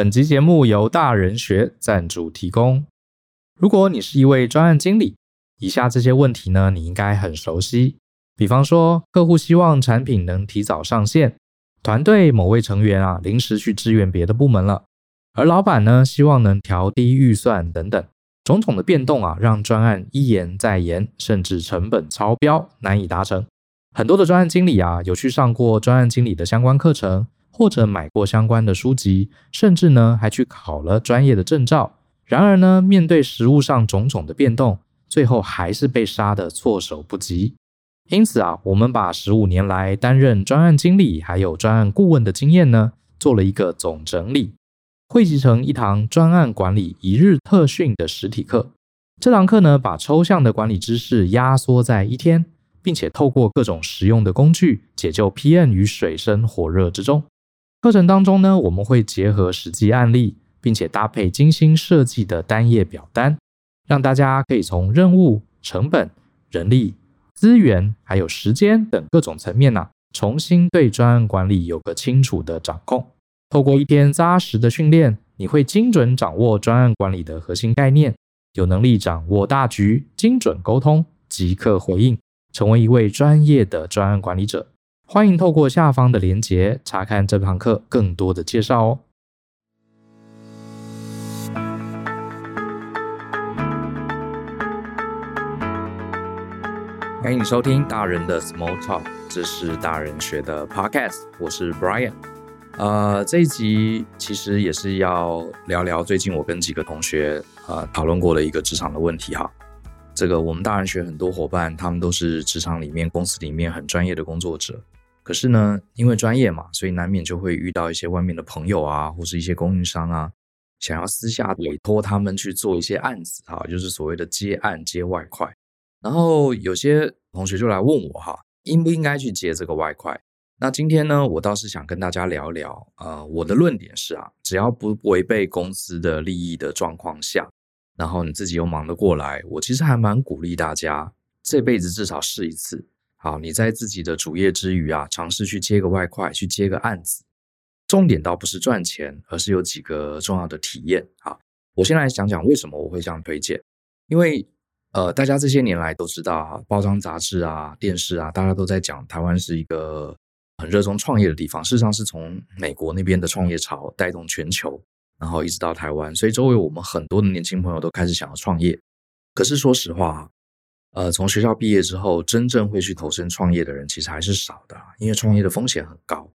本集节目由大人学赞助提供。如果你是一位专案经理，以下这些问题呢，你应该很熟悉。比方说，客户希望产品能提早上线，团队某位成员啊临时去支援别的部门了，而老板呢希望能调低预算等等，种种的变动啊，让专案一延再延，甚至成本超标，难以达成。很多的专案经理啊，有去上过专案经理的相关课程，或者买过相关的书籍，甚至呢还去考了专业的证照。然而呢，面对实务上种种的变动，最后还是被杀得措手不及。因此啊，我们把十五年来担任专案经理还有专案顾问的经验呢，做了一个总整理，汇集成一堂专案管理一日特训的实体课。这堂课呢，把抽象的管理知识压缩在一天，并且透过各种实用的工具，解救 PM 于水深火热之中。课程当中呢，我们会结合实际案例。并且搭配精心设计的单页表单，让大家可以从任务、成本、人力、资源还有时间等各种层面呐、啊，重新对专案管理有个清楚的掌控。透过一天扎实的训练，你会精准掌握专案管理的核心概念，有能力掌握大局，精准沟通，即刻回应，成为一位专业的专案管理者。欢迎透过下方的连结查看这堂课更多的介绍哦。欢迎收听大人的 Small Talk，这是大人学的 Podcast，我是 Brian。呃，这一集其实也是要聊聊最近我跟几个同学呃讨论过的一个职场的问题哈。这个我们大人学很多伙伴，他们都是职场里面、公司里面很专业的工作者，可是呢，因为专业嘛，所以难免就会遇到一些外面的朋友啊，或是一些供应商啊，想要私下委托他们去做一些案子哈，就是所谓的接案接外快。然后有些同学就来问我哈，应不应该去接这个外快？那今天呢，我倒是想跟大家聊聊，呃，我的论点是啊，只要不违背公司的利益的状况下，然后你自己又忙得过来，我其实还蛮鼓励大家这辈子至少试一次。好，你在自己的主业之余啊，尝试去接个外快，去接个案子。重点倒不是赚钱，而是有几个重要的体验。好，我先来讲讲为什么我会这样推荐，因为。呃，大家这些年来都知道哈，报章杂志啊、电视啊，大家都在讲台湾是一个很热衷创业的地方。事实上，是从美国那边的创业潮带动全球，然后一直到台湾，所以周围我们很多的年轻朋友都开始想要创业。可是说实话，呃，从学校毕业之后，真正会去投身创业的人其实还是少的，因为创业的风险很高。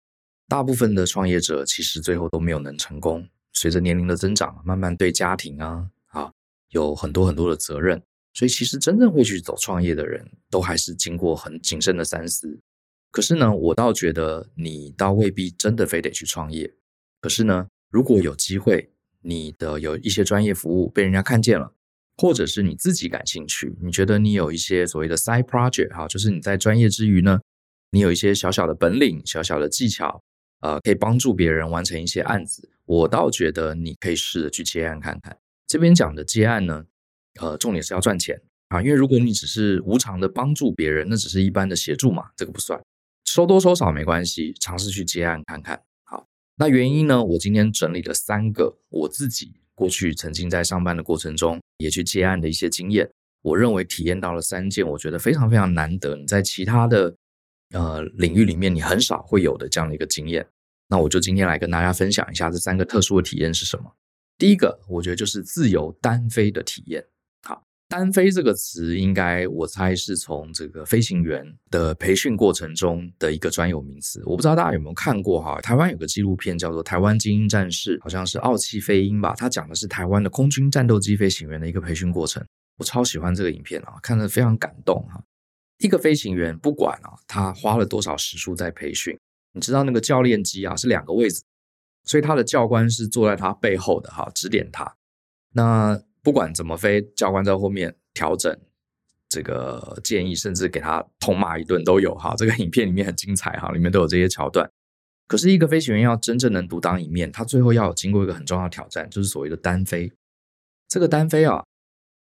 大部分的创业者其实最后都没有能成功。随着年龄的增长，慢慢对家庭啊啊有很多很多的责任。所以，其实真正会去走创业的人，都还是经过很谨慎的三思。可是呢，我倒觉得你倒未必真的非得去创业。可是呢，如果有机会，你的有一些专业服务被人家看见了，或者是你自己感兴趣，你觉得你有一些所谓的 side project 哈，就是你在专业之余呢，你有一些小小的本领、小小的技巧，呃，可以帮助别人完成一些案子，我倒觉得你可以试着去接案看看。这边讲的接案呢，呃，重点是要赚钱啊，因为如果你只是无偿的帮助别人，那只是一般的协助嘛，这个不算，收多收少没关系，尝试去接案看看。好，那原因呢，我今天整理了三个我自己过去曾经在上班的过程中也去接案的一些经验，我认为体验到了三件我觉得非常非常难得，你在其他的呃领域里面你很少会有的这样的一个经验。那我就今天来跟大家分享一下这三个特殊的体验是什么。第一个，我觉得就是自由单飞的体验。单飞这个词，应该我猜是从这个飞行员的培训过程中的一个专有名词。我不知道大家有没有看过哈？台湾有个纪录片叫做《台湾精英战士》，好像是傲气飞鹰吧？它讲的是台湾的空军战斗机飞行员的一个培训过程。我超喜欢这个影片啊，看得非常感动哈。一个飞行员不管啊，他花了多少时数在培训，你知道那个教练机啊是两个位置，所以他的教官是坐在他背后的哈，指点他。那不管怎么飞，教官在后面调整这个建议，甚至给他痛骂一顿都有哈。这个影片里面很精彩哈，里面都有这些桥段。可是，一个飞行员要真正能独当一面，他最后要经过一个很重要的挑战，就是所谓的单飞。这个单飞啊，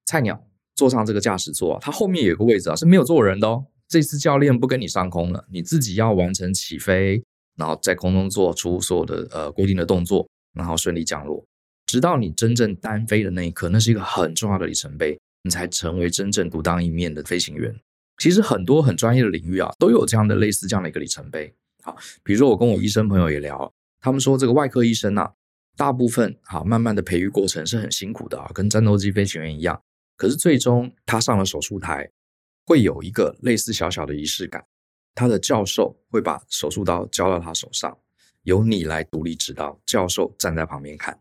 菜鸟坐上这个驾驶座啊，他后面有个位置啊是没有坐人的哦。这次教练不跟你上空了，你自己要完成起飞，然后在空中做出所有的呃规定的动作。然后顺利降落，直到你真正单飞的那一刻，那是一个很重要的里程碑，你才成为真正独当一面的飞行员。其实很多很专业的领域啊，都有这样的类似这样的一个里程碑。好，比如说我跟我医生朋友也聊，他们说这个外科医生啊，大部分好慢慢的培育过程是很辛苦的啊，跟战斗机飞行员一样。可是最终他上了手术台，会有一个类似小小的仪式感，他的教授会把手术刀交到他手上，由你来独立指导，教授站在旁边看。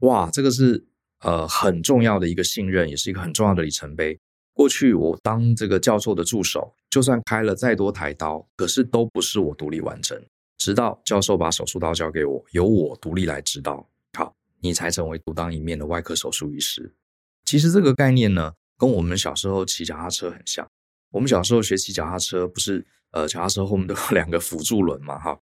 哇，这个是呃很重要的一个信任，也是一个很重要的里程碑。过去我当这个教授的助手，就算开了再多台刀，可是都不是我独立完成。直到教授把手术刀交给我，由我独立来指导，好，你才成为独当一面的外科手术医师。其实这个概念呢，跟我们小时候骑脚踏车很像。我们小时候学骑脚踏车，不是呃脚踏车后面都有两个辅助轮嘛？哈，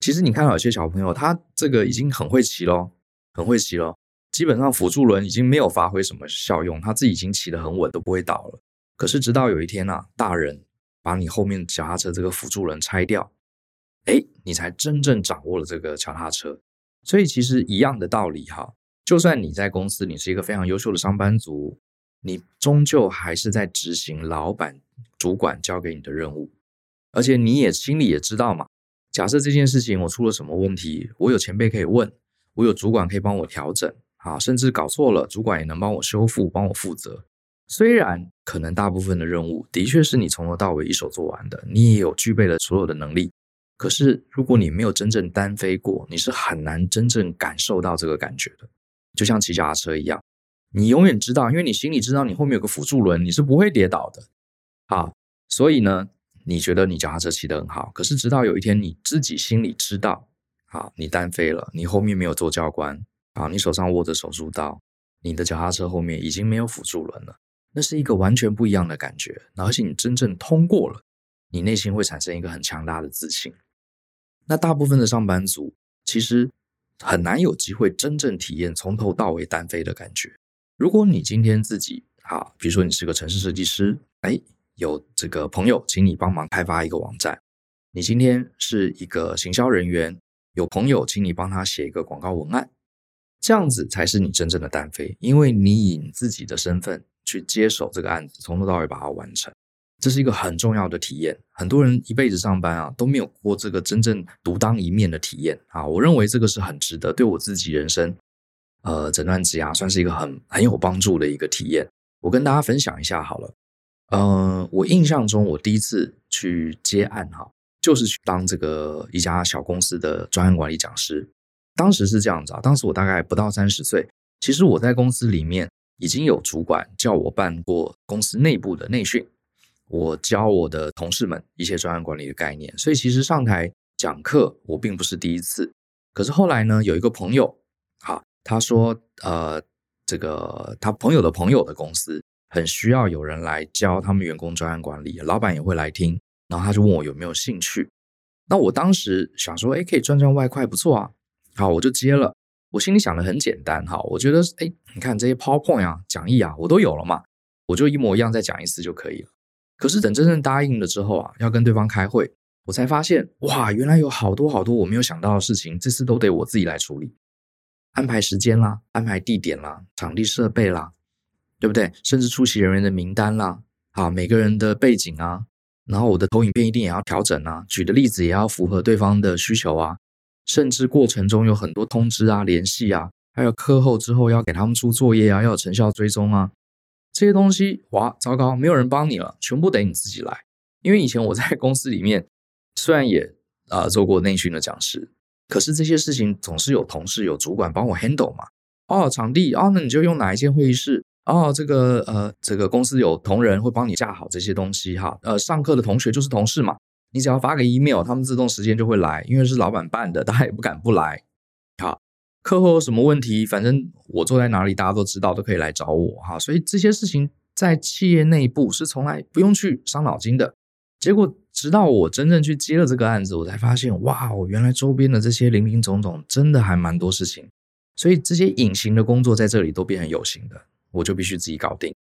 其实你看到有些小朋友，他这个已经很会骑喽，很会骑咯。基本上辅助轮已经没有发挥什么效用，他自己已经骑得很稳，都不会倒了。可是直到有一天啊，大人把你后面脚踏车这个辅助轮拆掉，哎，你才真正掌握了这个脚踏车。所以其实一样的道理哈，就算你在公司，你是一个非常优秀的上班族，你终究还是在执行老板、主管交给你的任务，而且你也心里也知道嘛。假设这件事情我出了什么问题，我有前辈可以问，我有主管可以帮我调整。啊，甚至搞错了，主管也能帮我修复，帮我负责。虽然可能大部分的任务的确是你从头到尾一手做完的，你也有具备了所有的能力。可是如果你没有真正单飞过，你是很难真正感受到这个感觉的。就像骑脚踏车一样，你永远知道，因为你心里知道你后面有个辅助轮，你是不会跌倒的。啊，所以呢，你觉得你脚踏车骑得很好，可是直到有一天你自己心里知道，啊，你单飞了，你后面没有做教官。啊，你手上握着手术刀，你的脚踏车后面已经没有辅助轮了，那是一个完全不一样的感觉。而且你真正通过了，你内心会产生一个很强大的自信。那大部分的上班族其实很难有机会真正体验从头到尾单飞的感觉。如果你今天自己啊，比如说你是个城市设计师，哎，有这个朋友请你帮忙开发一个网站；你今天是一个行销人员，有朋友请你帮他写一个广告文案。这样子才是你真正的单飞，因为你以自己的身份去接手这个案子，从头到尾把它完成，这是一个很重要的体验。很多人一辈子上班啊，都没有过这个真正独当一面的体验啊。我认为这个是很值得，对我自己人生，呃，诊断职涯算是一个很很有帮助的一个体验。我跟大家分享一下好了，呃，我印象中我第一次去接案哈，就是去当这个一家小公司的专案管理讲师。当时是这样子啊，当时我大概不到三十岁，其实我在公司里面已经有主管叫我办过公司内部的内训，我教我的同事们一些专案管理的概念，所以其实上台讲课我并不是第一次。可是后来呢，有一个朋友，好，他说，呃，这个他朋友的朋友的公司很需要有人来教他们员工专案管理，老板也会来听，然后他就问我有没有兴趣。那我当时想说，哎，可以赚赚外快，不错啊。好，我就接了。我心里想的很简单，哈，我觉得，哎，你看这些 PowerPoint 啊、讲义啊，我都有了嘛，我就一模一样再讲一次就可以了。可是等真正答应了之后啊，要跟对方开会，我才发现，哇，原来有好多好多我没有想到的事情，这次都得我自己来处理，安排时间啦，安排地点啦，场地设备啦，对不对？甚至出席人员的名单啦，啊，每个人的背景啊，然后我的投影片一定也要调整啊，举的例子也要符合对方的需求啊。甚至过程中有很多通知啊、联系啊，还有课后之后要给他们出作业啊，要有成效追踪啊，这些东西哇，糟糕，没有人帮你了，全部得你自己来。因为以前我在 公司里面虽然也啊、做过内训的讲师，可是这些事情总是有同事、有主管帮我 handle 嘛。哦，场地哦，那你就用哪一间会议室？哦，这个呃，这个公司有同仁会帮你架好这些东西哈。呃，上课的同学就是同事嘛。你只要发个 email，他们自动时间就会来，因为是老板办的，大家也不敢不来。好，课后有什么问题，反正我坐在哪里，大家都知道，都可以来找我哈。所以这些事情在企业内部是从来不用去伤脑筋的。结果直到我真正去接了这个案子，我才发现，哇，哦原来周边的这些林林总总，真的还蛮多事情。所以这些隐形的工作在这里都变成有形的，我就必须自己搞定。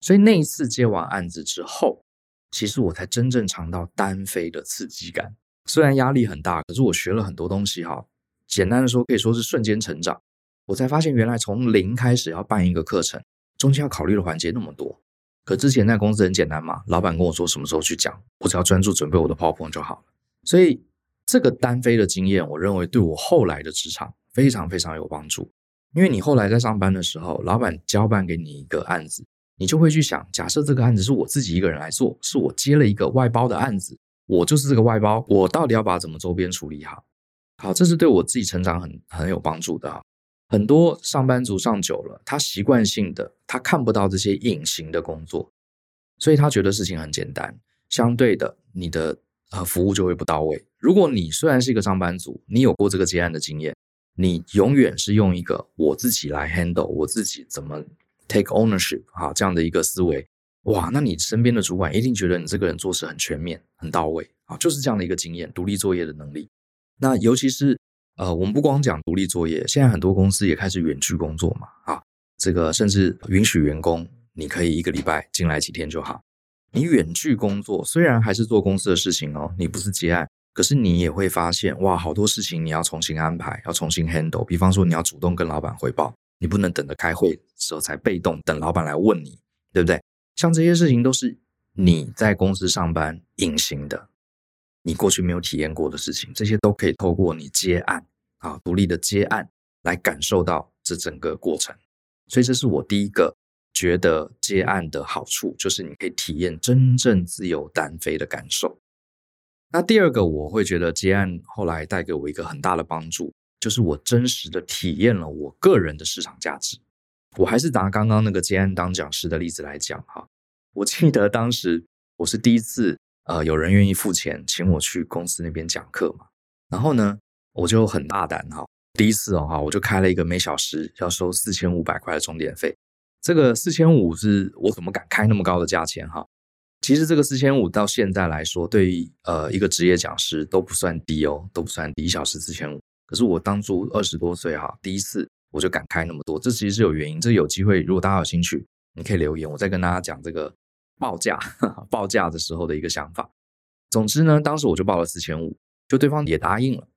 所以那一次接完案子之后。其实我才真正尝到单飞的刺激感，虽然压力很大，可是我学了很多东西哈。简单的说，可以说是瞬间成长。我才发现原来从零开始要办一个课程，中间要考虑的环节那么多。可之前在公司很简单嘛，老板跟我说什么时候去讲，我只要专注准备我的 PowerPoint 就好了。所以这个单飞的经验，我认为对我后来的职场非常非常有帮助。因为你后来在上班的时候，老板交办给你一个案子，你就会去想，假设这个案子是我自己一个人来做，是我接了一个外包的案子，我就是这个外包，我到底要把怎么周边处理好？好，这是对我自己成长很很有帮助的。很多上班族上久了，他习惯性的他看不到这些隐形的工作，所以他觉得事情很简单。相对的，你的呃服务就会不到位。如果你虽然是一个上班族，你有过这个接案的经验。你永远是用一个我自己来 handle，我自己怎么 take ownership 啊，这样的一个思维，哇，那你身边的主管一定觉得你这个人做事很全面、很到位啊，就是这样的一个经验，独立作业的能力。那尤其是呃，我们不光讲独立作业，现在很多公司也开始远距工作嘛，啊，这个甚至允许员工你可以一个礼拜进来几天就好。你远距工作虽然还是做公司的事情哦，你不是接案。可是你也会发现，哇，好多事情你要重新安排，要重新 handle。比方说，你要主动跟老板汇报，你不能等着开会的时候才被动等老板来问你，对不对？像这些事情都是你在公司上班隐形的，你过去没有体验过的事情，这些都可以透过你接案啊，独立的接案来感受到这整个过程。所以这是我第一个觉得接案的好处，就是你可以体验真正自由单飞的感受。那第二个，我会觉得接案后来带给我一个很大的帮助，就是我真实的体验了我个人的市场价值。我还是拿刚刚那个接案当讲师的例子来讲哈，我记得当时我是第一次，呃，有人愿意付钱请我去公司那边讲课嘛，然后呢，我就很大胆哈，第一次哦哈，我就开了一个每小时要收四千五百块的钟点费，这个四千五是我怎么敢开那么高的价钱哈？其实这个四千五到现在来说，对于呃一个职业讲师都不算低哦，都不算低，一小时四千五。可是我当初二十多岁哈，第一次我就敢开那么多，这其实是有原因。这有机会，如果大家有兴趣，你可以留言，我再跟大家讲这个报价 报价的时候的一个想法。总之呢，当时我就报了四千五，就对方也答应了，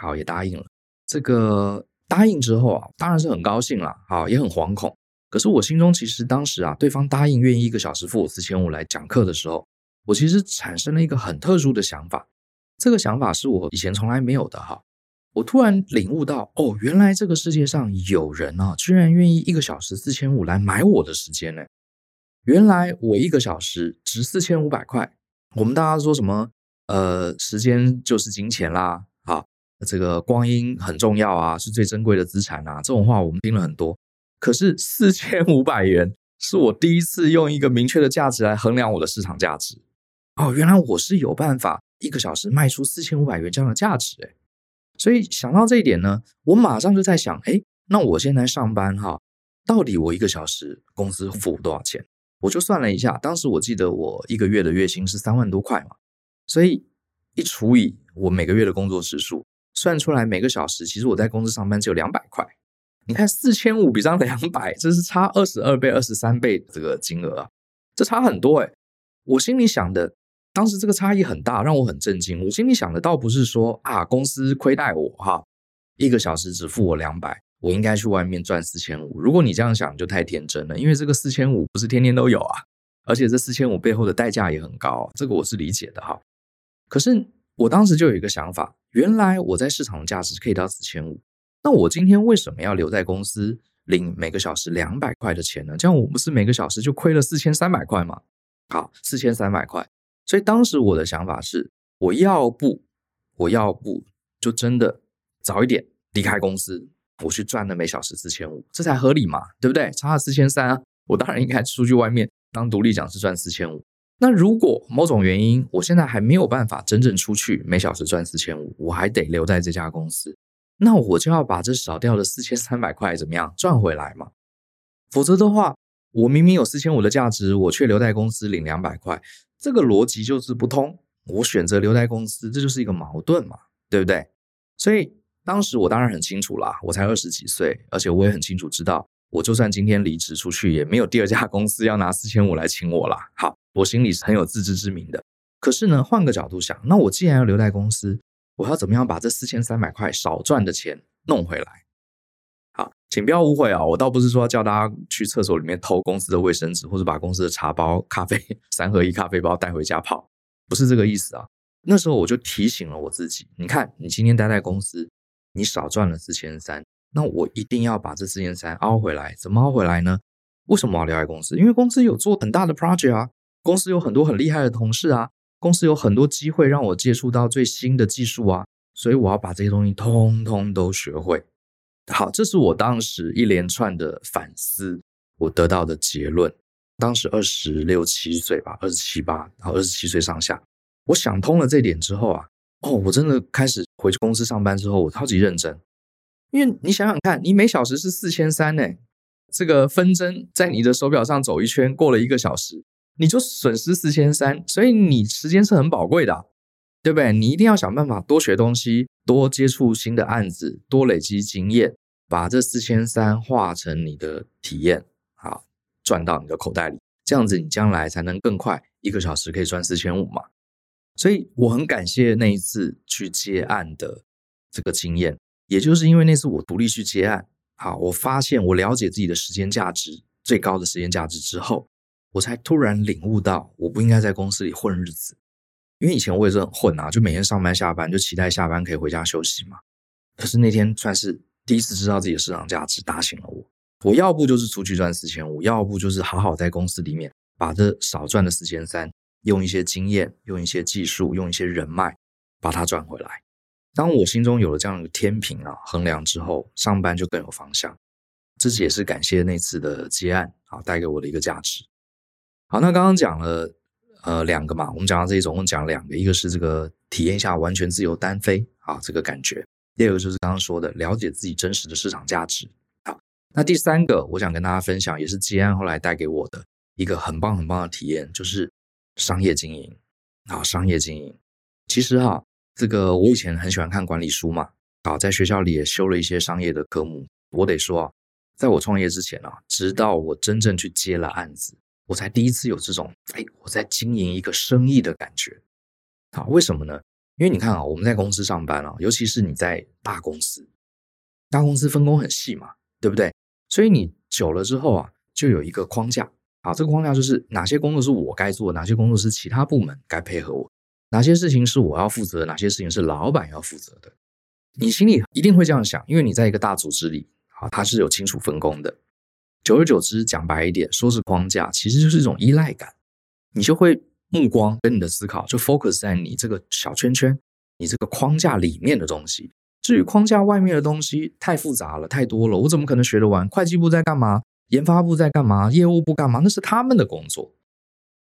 好，也答应了。这个答应之后啊，当然是很高兴了，好，也很惶恐。可是我心中其实当时啊，对方答应愿意一个小时付我四千五来讲课的时候，我其实产生了一个很特殊的想法。这个想法是我以前从来没有的哈。我突然领悟到，哦，原来这个世界上有人啊，居然愿意一个小时四千五来买我的时间呢。原来我一个小时值四千五百块。我们大家说什么？呃，时间就是金钱啦，啊，这个光阴很重要啊，是最珍贵的资产啊。这种话我们听了很多。可是四千五百元是我第一次用一个明确的价值来衡量我的市场价值哦，原来我是有办法一个小时卖出四千五百元这样的价值诶，所以想到这一点呢，我马上就在想，诶，那我现在上班哈，到底我一个小时公司付多少钱？我就算了一下，当时我记得我一个月的月薪是三万多块嘛，所以一除以我每个月的工作时数，算出来每个小时其实我在公司上班只有两百块。你看四千五比上两百，这是差二十二倍、二十三倍这个金额啊，这差很多诶。我心里想的，当时这个差异很大，让我很震惊。我心里想的倒不是说啊，公司亏待我哈，一个小时只付我两百，我应该去外面赚四千五。如果你这样想，就太天真了，因为这个四千五不是天天都有啊，而且这四千五背后的代价也很高，这个我是理解的哈。可是我当时就有一个想法，原来我在市场的价值可以到四千五。那我今天为什么要留在公司领每个小时两百块的钱呢？这样我不是每个小时就亏了四千三百块吗？好，四千三百块。所以当时我的想法是，我要不，我要不就真的早一点离开公司，我去赚那每小时四千五，这才合理嘛，对不对？差了四千三啊，我当然应该出去外面当独立讲师赚四千五。那如果某种原因，我现在还没有办法真正出去每小时赚四千五，我还得留在这家公司。那我就要把这少掉的四千三百块怎么样赚回来嘛？否则的话，我明明有四千五的价值，我却留在公司领两百块，这个逻辑就是不通。我选择留在公司，这就是一个矛盾嘛，对不对？所以当时我当然很清楚啦，我才二十几岁，而且我也很清楚知道，我就算今天离职出去，也没有第二家公司要拿四千五来请我啦。好，我心里是很有自知之明的。可是呢，换个角度想，那我既然要留在公司，我要怎么样把这四千三百块少赚的钱弄回来？好，请不要误会啊，我倒不是说叫大家去厕所里面偷公司的卫生纸，或者把公司的茶包、咖啡三合一咖啡包带回家泡，不是这个意思啊。那时候我就提醒了我自己，你看，你今天待在公司，你少赚了四千三，那我一定要把这四千三凹回来。怎么凹回来呢？为什么我要留在公司？因为公司有做很大的 project 啊，公司有很多很厉害的同事啊，公司有很多机会让我接触到最新的技术啊，所以我要把这些东西通通都学会。好，这是我当时一连串的反思，我得到的结论。当时二十六七岁吧，二十七八，然后二十七岁上下。我想通了这点之后啊，哦，我真的开始回去公司上班之后，我超级认真。因为你想想看，你每小时是四千三呢，这个分针在你的手表上走一圈，过了一个小时，你就损失四千三，所以你时间是很宝贵的，对不对？你一定要想办法多学东西，多接触新的案子，多累积经验，把这四千三化成你的体验，好，赚到你的口袋里，这样子你将来才能更快，一个小时可以赚四千五嘛。所以我很感谢那一次去接案的这个经验，也就是因为那次我独立去接案，好，我发现我了解自己的时间价值，最高的时间价值之后，我才突然领悟到我不应该在公司里混日子，因为以前我也是很混啊，就每天上班下班就期待下班可以回家休息嘛。可是那天算是第一次知道自己的市场价值，打醒了我。我要不就是出去赚四千五，要不就是好好在公司里面把这少赚的四千三。用一些经验，用一些技术，用一些人脉，把它赚回来。当我心中有了这样的天平啊，衡量之后，上班就更有方向。这也是感谢那次的接案啊，带给我的一个价值。好，那刚刚讲了呃两个嘛，我们讲到这里总共讲两个，一个是这个体验一下完全自由单飞啊这个感觉，第二个就是刚刚说的了解自己真实的市场价值。好，那第三个我想跟大家分享，也是接案后来带给我的一个很棒很棒的体验，就是。商业经营，好，商业经营，其实哈，这个我以前很喜欢看管理书嘛，好，在学校里也修了一些商业的科目。我得说啊，在我创业之前啊，直到我真正去接了案子，我才第一次有这种，哎，我在经营一个生意的感觉。啊，为什么呢？因为你看啊，我们在公司上班啊，尤其是你在大公司，大公司分工很细嘛，对不对？所以你久了之后啊，就有一个框架。啊，这个框架就是哪些工作是我该做，哪些工作是其他部门该配合我，哪些事情是我要负责，哪些事情是老板要负责的。你心里一定会这样想，因为你在一个大组织里，啊，它是有清楚分工的。久而久之，讲白一点，说是框架，其实就是一种依赖感。你就会目光跟你的思考就 focus 在你这个小圈圈，你这个框架里面的东西。至于框架外面的东西，太复杂了，太多了，我怎么可能学得完？会计部在干嘛？研发部在干嘛？业务部干嘛？那是他们的工作。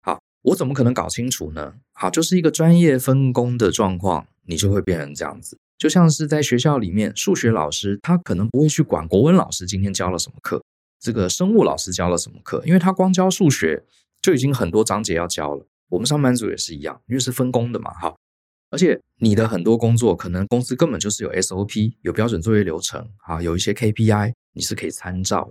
好，我怎么可能搞清楚呢？好，就是一个专业分工的状况，你就会变成这样子。就像是在学校里面，数学老师他可能不会去管国文老师今天教了什么课，这个生物老师教了什么课，因为他光教数学就已经很多章节要教了。我们上班族也是一样，因为是分工的嘛。好，而且你的很多工作可能公司根本就是有 SOP，有标准作业流程啊，有一些 KPI，你是可以参照。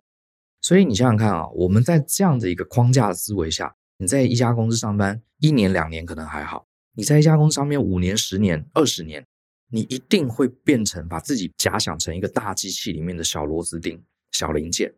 所以你想想看啊，我们在这样的一个框架思维下，你在一家公司上班一年两年可能还好，你在一家公司上面五年、十年、二十年，你一定会变成把自己假想成一个大机器里面的小螺丝钉、小零件。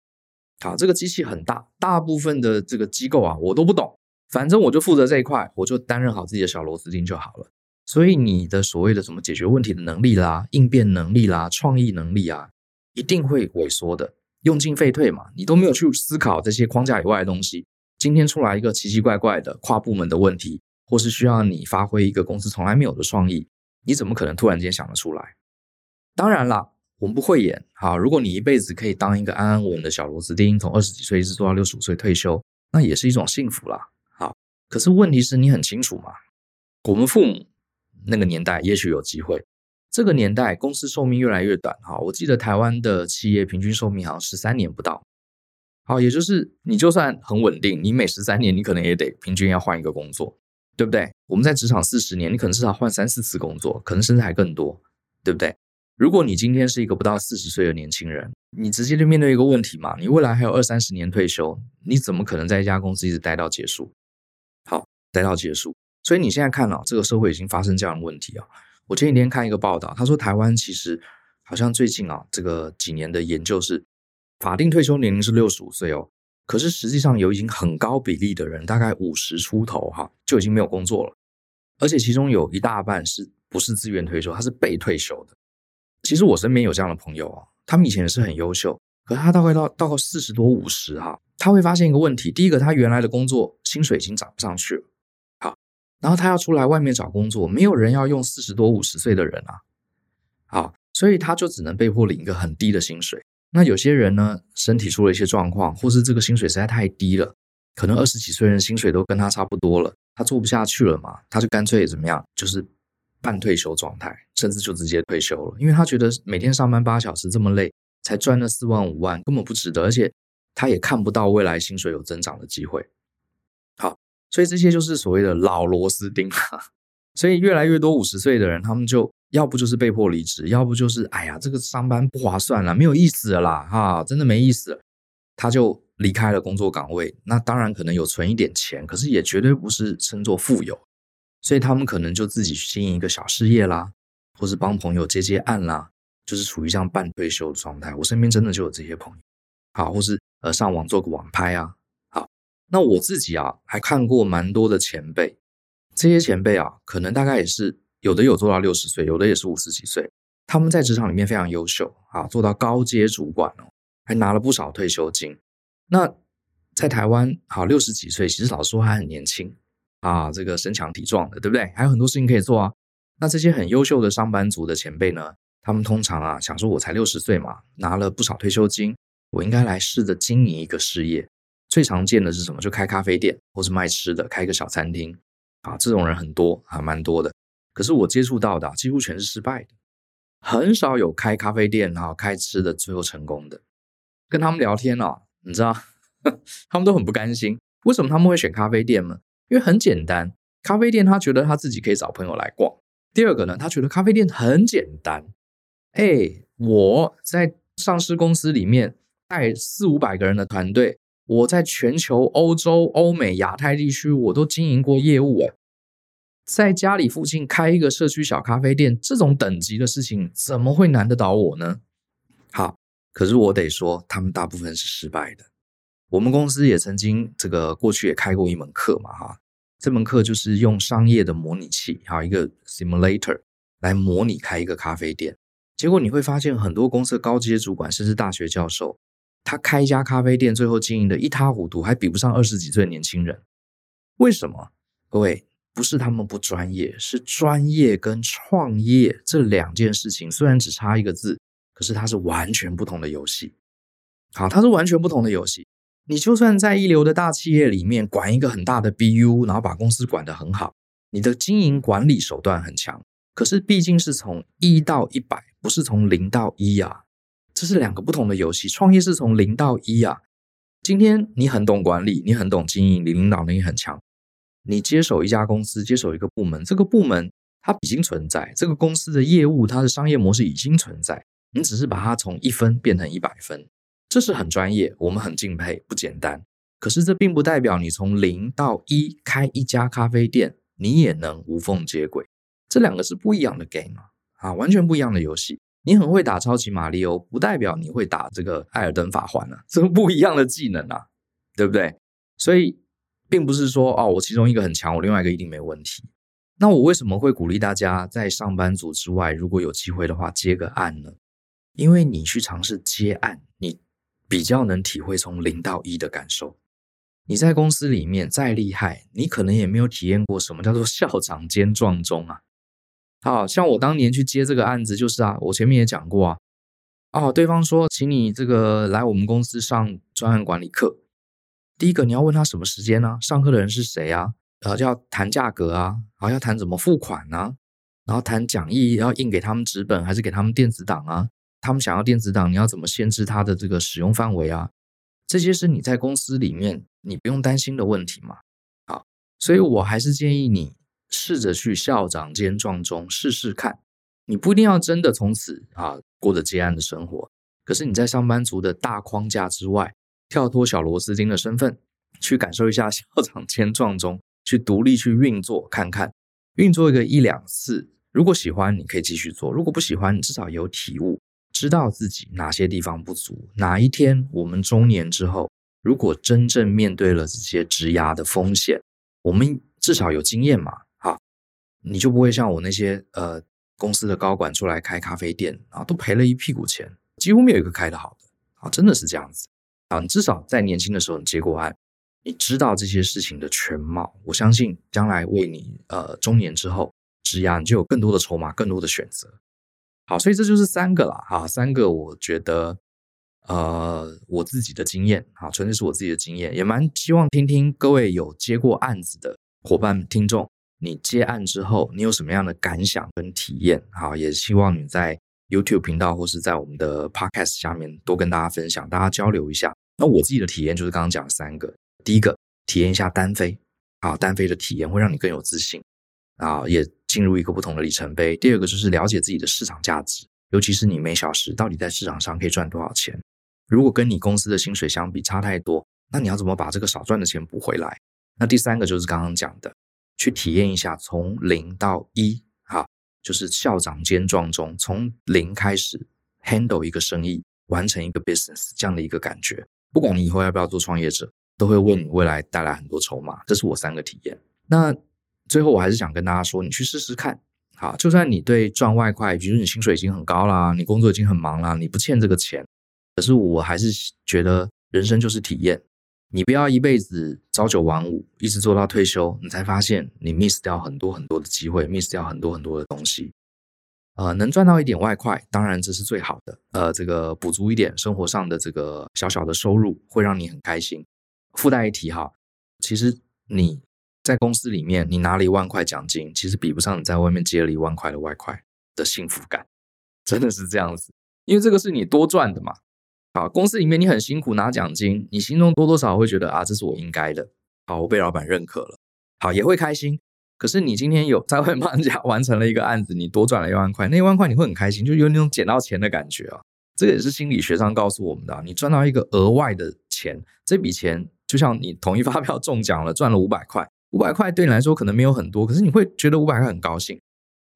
好，这个机器很大，大部分的这个机构啊，我都不懂，反正我就负责这一块，我就担任好自己的小螺丝钉就好了。所以你的所谓的什么解决问题的能力啦、应变能力啦、创意能力啊，一定会萎缩的。用进废退嘛，你都没有去思考这些框架以外的东西。今天出来一个奇奇怪怪的跨部门的问题，或是需要你发挥一个公司从来没有的创意，你怎么可能突然间想得出来？当然啦，我们不会演。好，如果你一辈子可以当一个安安稳稳的小螺丝钉，从二十几岁一直做到六十五岁退休，那也是一种幸福啦。好，可是问题是你很清楚嘛，我们父母那个年代也许有机会。这个年代，公司寿命越来越短。哈，我记得台湾的企业平均寿命好像十三年不到。好，也就是你就算很稳定，你每十三年你可能也得平均要换一个工作，对不对？我们在职场四十年，你可能至少换三四次工作，可能甚至还更多，对不对？如果你今天是一个不到四十岁的年轻人，你直接就面对一个问题嘛，你未来还有二三十年退休，你怎么可能在一家公司一直待到结束？好，待到结束。所以你现在看啊，这个社会已经发生这样的问题啊。我前几天看一个报道，他说台湾其实好像最近啊，这个几年的研究是法定退休年龄是六十五岁哦，可是实际上有已经很高比例的人，大概五十出头哈，就已经没有工作了，而且其中有一大半是不是自愿退休，他是被退休的。其实我身边有这样的朋友啊，他们以前也是很优秀，可是他大概到到四十多五十哈，他会发现一个问题：第一个，他原来的工作薪水已经涨不上去了，好，然后他要出来外面找工作，没有人要用四十多五十岁的人啊，好，所以他就只能被迫领一个很低的薪水。那有些人呢，身体出了一些状况，或是这个薪水实在太低了，可能二十几岁人薪水都跟他差不多了，他做不下去了嘛，他就干脆怎么样，就是半退休状态，甚至就直接退休了，因为他觉得每天上班八小时这么累，才赚了四万五万，根本不值得，而且他也看不到未来薪水有增长的机会。好，所以这些就是所谓的老螺丝钉，所以越来越多五十岁的人，他们就。要不就是被迫离职，要不就是哎呀，这个上班不划算了，没有意思了啦，哈，真的没意思，他就离开了工作岗位。那当然可能有存一点钱，可是也绝对不是称作富有，所以他们可能就自己去经营一个小事业啦，或是帮朋友接接案啦，就是处于这样半退休的状态。我身边真的就有这些朋友，好，或是呃上网做个网拍啊，好，那我自己啊还看过蛮多的前辈，这些前辈啊，可能大概也是。有的有做到六十岁，有的也是五十几岁。他们在职场里面非常优秀啊，做到高阶主管哦，还拿了不少退休金。那在台湾，好六十几岁，其实老实说还很年轻啊，这个身强体壮的，对不对？还有很多事情可以做啊。那这些很优秀的上班族的前辈呢，他们通常啊想说，我才六十岁嘛，拿了不少退休金，我应该来试着经营一个事业。最常见的是什么？就开咖啡店，或是卖吃的，开个小餐厅啊。这种人很多啊，蛮多的。可是我接触到的几乎全是失败的，很少有开咖啡店啊、开吃的最后成功的。跟他们聊天啊，你知道，他们都很不甘心。为什么他们会选咖啡店呢？因为很简单，咖啡店他觉得他自己可以找朋友来逛。第二个呢，他觉得咖啡店很简单。哎，我在上市公司里面带四五百个人的团队，我在全球、欧洲、欧美、亚太地区我都经营过业务哎。在家里附近开一个社区小咖啡店，这种等级的事情怎么会难得倒我呢？好，可是我得说，他们大部分是失败的。我们公司也曾经这个过去也开过一门课嘛，哈，这门课就是用商业的模拟器，还有一个 simulator 来模拟开一个咖啡店。结果你会发现，很多公司的高阶主管甚至大学教授，他开一家咖啡店，最后经营的一塌糊涂，还比不上二十几岁的年轻人。为什么？各位？不是他们不专业，是专业跟创业这两件事情虽然只差一个字，可是它是完全不同的游戏。好，它是完全不同的游戏。你就算在一流的大企业里面管一个很大的 BU，然后把公司管得很好，你的经营管理手段很强，可是毕竟是从一到一百，不是从零到一啊，这是两个不同的游戏。创业是从零到一啊。今天你很懂管理，你很懂经营，你领导能力很强。你接手一家公司，接手一个部门，这个部门它已经存在，这个公司的业务，它的商业模式已经存在，你只是把它从一分变成一百分，这是很专业，我们很敬佩，不简单。可是这并不代表你从零到一开一家咖啡店，你也能无缝接轨，这两个是不一样的 game 啊，完全不一样的游戏。你很会打超级玛利欧，不代表你会打这个艾尔登法环啊，这不一样的技能啊，对不对？所以。并不是说哦，我其中一个很强，我另外一个一定没问题。那我为什么会鼓励大家在上班族之外，如果有机会的话接个案呢？因为你去尝试接案，你比较能体会从零到一的感受。你在公司里面再厉害，你可能也没有体验过什么叫做校长兼撞钟啊。好像我当年去接这个案子，就是啊，我前面也讲过啊，哦，对方说请你这个来我们公司上专案管理课。第一个你要问他什么时间呢、啊？上课的人是谁啊？呃，就要谈价格啊，然后要谈怎么付款啊，然后谈讲义要印给他们纸本还是给他们电子档啊？他们想要电子档，你要怎么限制他的这个使用范围啊？这些是你在公司里面你不用担心的问题嘛？好，所以我还是建议你试着去校长兼撞钟试试看。你不一定要真的从此啊过着接案的生活，可是你在上班族的大框架之外。跳脱小螺丝钉的身份，去感受一下校长兼撞钟，去独立去运作看看，运作一个一两次，如果喜欢，你可以继续做；如果不喜欢，你至少有体悟，知道自己哪些地方不足，哪一天我们中年之后，如果真正面对了这些职涯的风险，我们至少有经验嘛，哈，你就不会像我那些呃公司的高管出来开咖啡店啊，都赔了一屁股钱，几乎没有一个开得好的啊，真的是这样子啊，你至少在年轻的时候你接过案，你知道这些事情的全貌，我相信将来为你呃中年之后职涯，你就有更多的筹码，更多的选择。好，所以这就是三个了哈，三个我觉得，呃，我自己的经验啊，纯粹是我自己的经验，也蛮希望听听各位有接过案子的伙伴听众，你接案之后你有什么样的感想跟体验？好，也希望你在 YouTube 频道或是在我们的 Podcast 下面多跟大家分享，大家交流一下。那我自己的体验就是刚刚讲的三个，第一个体验一下单飞，啊，单飞的体验会让你更有自信，啊，也。进入一个不同的里程碑。第二个就是了解自己的市场价值，尤其是你每小时到底在市场上可以赚多少钱。如果跟你公司的薪水相比差太多，那你要怎么把这个少赚的钱补回来？那第三个就是刚刚讲的，去体验一下从零到一，哈，就是校长兼壮中，从零开始 handle 一个生意，完成一个 business 这样的一个感觉。不管你以后要不要做创业者，都会为你未来带来很多筹码。这是我三个体验。那。最后，我还是想跟大家说，你去试试看。好，就算你对赚外快，比如你薪水已经很高啦，你工作已经很忙啦，你不欠这个钱，可是我还是觉得人生就是体验。你不要一辈子朝九晚五，一直做到退休，你才发现你 miss 掉很多很多的机会，miss 掉很多很多的东西。呃，能赚到一点外快，当然这是最好的。呃，这个补足一点生活上的这个小小的收入，会让你很开心。附带一提哈，其实你。在公司里面，你拿了一万块奖金，其实比不上你在外面接了一万块的外快的幸福感，真的是这样子。因为这个是你多赚的嘛。好，公司里面你很辛苦拿奖金，你心中多多少少会觉得啊，这是我应该的。好，我被老板认可了，好，也会开心。可是你今天有在外面帮人家完成了一个案子，你多赚了一万块，那一万块你会很开心，就有那种捡到钱的感觉啊。这个也是心理学上告诉我们的，你赚到一个额外的钱，这笔钱就像你统一发票中奖了，赚了五百块。五百块对你来说可能没有很多，可是你会觉得五百块很高兴。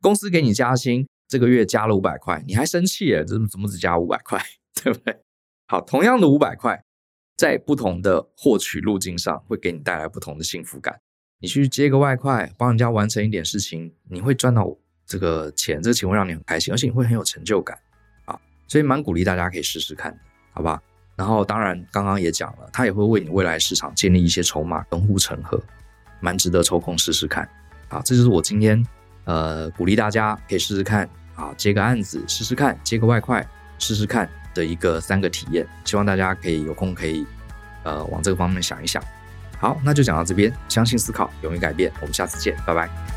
公司给你加薪，这个月加了五百块，你还生气耶？怎么怎么只加五百块，对不对？好，同样的五百块，在不同的获取路径上，会给你带来不同的幸福感。你去接个外快，帮人家完成一点事情，你会赚到这个钱，这个钱会让你很开心，而且你会很有成就感啊。所以蛮鼓励大家可以试试看，好吧？然后当然刚刚也讲了，它也会为你未来市场建立一些筹码跟护城河。蛮值得抽空试试看，好，这就是我今天呃鼓励大家可以试试看，啊，接个案子试试看，接个外快试试看的一个三个体验，希望大家可以有空可以呃往这个方面想一想。好，那就讲到这边，相信思考，勇于改变，我们下次见，拜拜。